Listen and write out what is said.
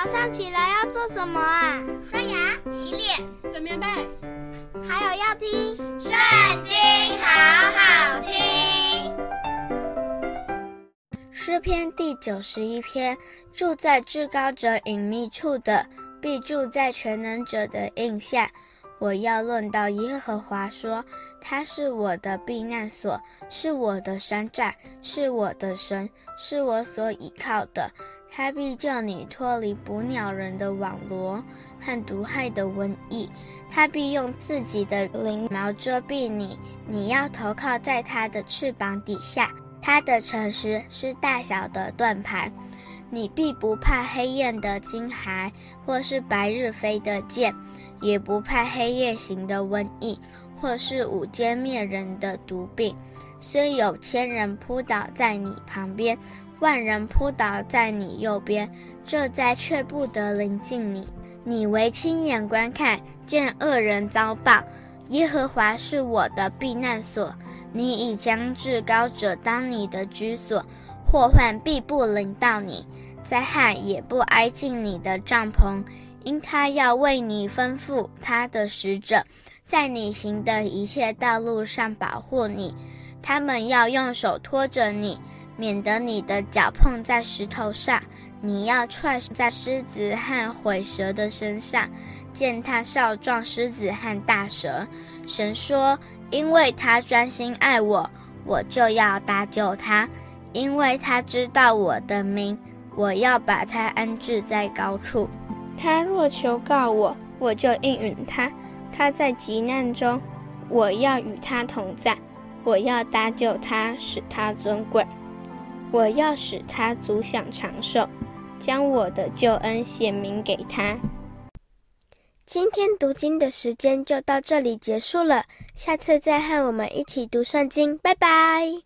早上起来要做什么啊？刷牙、洗脸、整棉被，还有要听《圣经》，好好听。诗篇第九十一篇：住在至高者隐秘处的，必住在全能者的印下。我要论到耶和华说，他是我的避难所，是我的山寨，是我的神，是我所倚靠的。他必救你脱离捕鸟人的网罗和毒害的瘟疫。他必用自己的翎毛遮蔽你，你要投靠在他的翅膀底下。他的诚实是大小的盾牌，你必不怕黑夜的惊骇，或是白日飞的箭。也不怕黑夜行的瘟疫，或是午间灭人的毒病。虽有千人扑倒在你旁边，万人扑倒在你右边，这灾却不得临近你。你唯亲眼观看，见恶人遭报。耶和华是我的避难所，你已将至高者当你的居所，祸患必不临到你，灾害也不挨近你的帐篷。因他要为你吩咐他的使者，在你行的一切道路上保护你。他们要用手托着你，免得你的脚碰在石头上。你要踹在狮子和毁蛇的身上，践踏少壮狮子和大蛇。神说：因为他专心爱我，我就要搭救他；因为他知道我的名，我要把他安置在高处。他若求告我，我就应允他；他在急难中，我要与他同在。我要搭救他，使他尊贵；我要使他足享长寿，将我的救恩显明给他。今天读经的时间就到这里结束了，下次再和我们一起读圣经，拜拜。